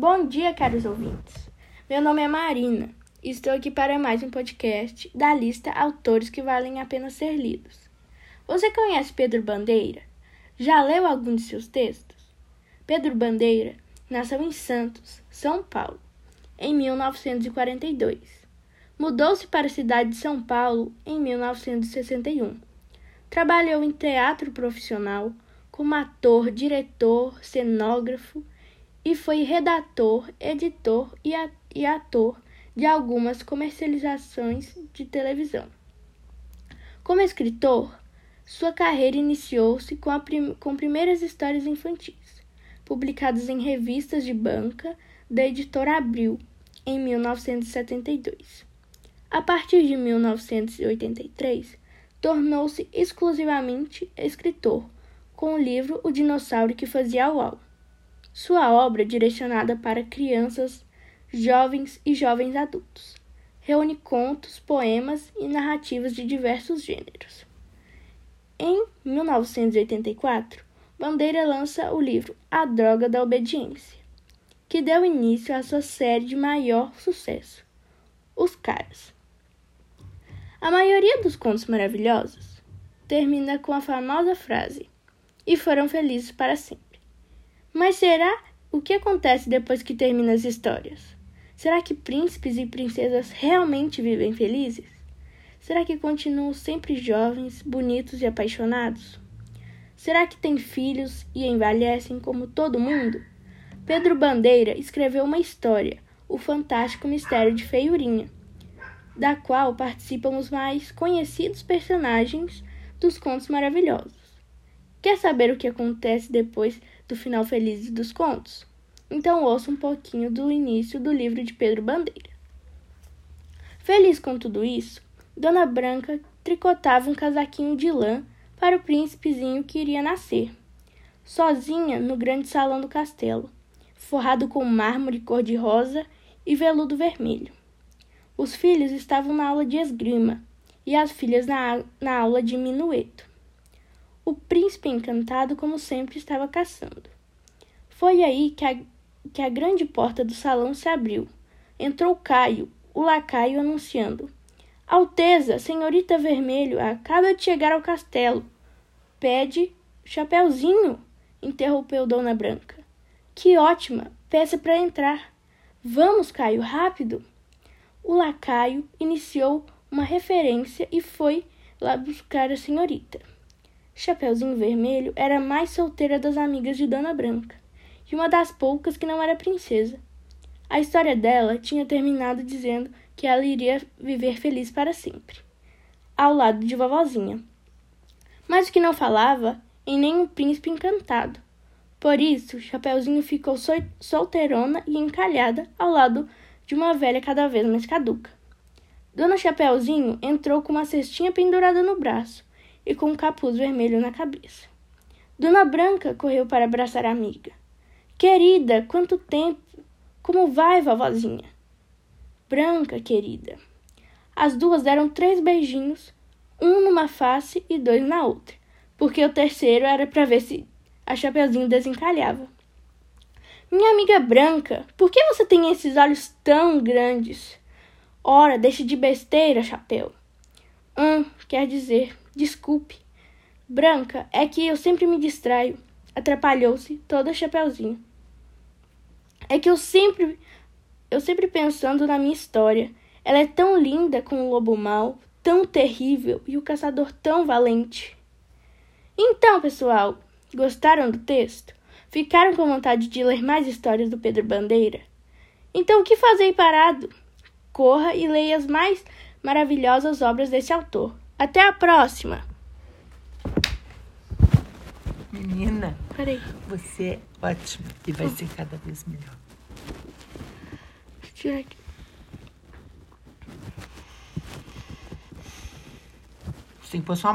Bom dia, caros ouvintes. Meu nome é Marina e estou aqui para mais um podcast da lista Autores que Valem a Pena Ser Lidos. Você conhece Pedro Bandeira? Já leu algum de seus textos? Pedro Bandeira nasceu em Santos, São Paulo, em 1942. Mudou-se para a cidade de São Paulo em 1961. Trabalhou em teatro profissional como ator, diretor, cenógrafo e foi redator, editor e ator de algumas comercializações de televisão. Como escritor, sua carreira iniciou-se com, prim com primeiras histórias infantis, publicadas em revistas de banca da editora Abril, em 1972. A partir de 1983, tornou-se exclusivamente escritor, com o livro O Dinossauro que Fazia Uau. Sua obra, direcionada para crianças, jovens e jovens adultos, reúne contos, poemas e narrativas de diversos gêneros. Em 1984, Bandeira lança o livro A Droga da Obediência, que deu início à sua série de maior sucesso, Os Caras. A maioria dos contos maravilhosos termina com a famosa frase: E foram felizes para sempre. Mas será o que acontece depois que termina as histórias? Será que príncipes e princesas realmente vivem felizes? Será que continuam sempre jovens, bonitos e apaixonados? Será que têm filhos e envelhecem como todo mundo? Pedro Bandeira escreveu uma história, O Fantástico Mistério de Feiurinha, da qual participam os mais conhecidos personagens dos contos maravilhosos. Quer saber o que acontece depois do final feliz dos contos? Então ouça um pouquinho do início do livro de Pedro Bandeira. Feliz com tudo isso, Dona Branca tricotava um casaquinho de lã para o príncipezinho que iria nascer, sozinha no grande salão do castelo, forrado com mármore cor-de-rosa e veludo vermelho. Os filhos estavam na aula de esgrima e as filhas na, na aula de minueto. O príncipe encantado, como sempre, estava caçando. Foi aí que a, que a grande porta do salão se abriu. Entrou Caio, o lacaio, anunciando: Alteza, senhorita Vermelho, acaba de chegar ao castelo. Pede Chapeuzinho, interrompeu Dona Branca. Que ótima! Peça para entrar. Vamos, Caio, rápido! O lacaio iniciou uma referência e foi lá buscar a senhorita. Chapeuzinho Vermelho era a mais solteira das amigas de Dona Branca e uma das poucas que não era princesa. A história dela tinha terminado dizendo que ela iria viver feliz para sempre, ao lado de vovozinha. Mas o que não falava em nenhum príncipe encantado. Por isso, Chapeuzinho ficou solteirona e encalhada ao lado de uma velha cada vez mais caduca. Dona Chapeuzinho entrou com uma cestinha pendurada no braço e com um capuz vermelho na cabeça. Dona Branca correu para abraçar a amiga. Querida, quanto tempo! Como vai, vovozinha? Branca, querida. As duas deram três beijinhos, um numa face e dois na outra, porque o terceiro era para ver se a Chapeuzinho desencalhava. Minha amiga Branca, por que você tem esses olhos tão grandes? Ora, deixe de besteira, chapéu. Hum, quer dizer, Desculpe. Branca, é que eu sempre me distraio. Atrapalhou-se toda Chapeuzinho. É que eu sempre. Eu sempre pensando na minha história. Ela é tão linda com o lobo mau, tão terrível e o caçador tão valente. Então, pessoal, gostaram do texto? Ficaram com vontade de ler mais histórias do Pedro Bandeira? Então, o que fazer parado? Corra e leia as mais maravilhosas obras desse autor. Até a próxima! Menina, Peraí. você é ótima e vai ser cada vez melhor. Tira aqui. Você tem que pôr sua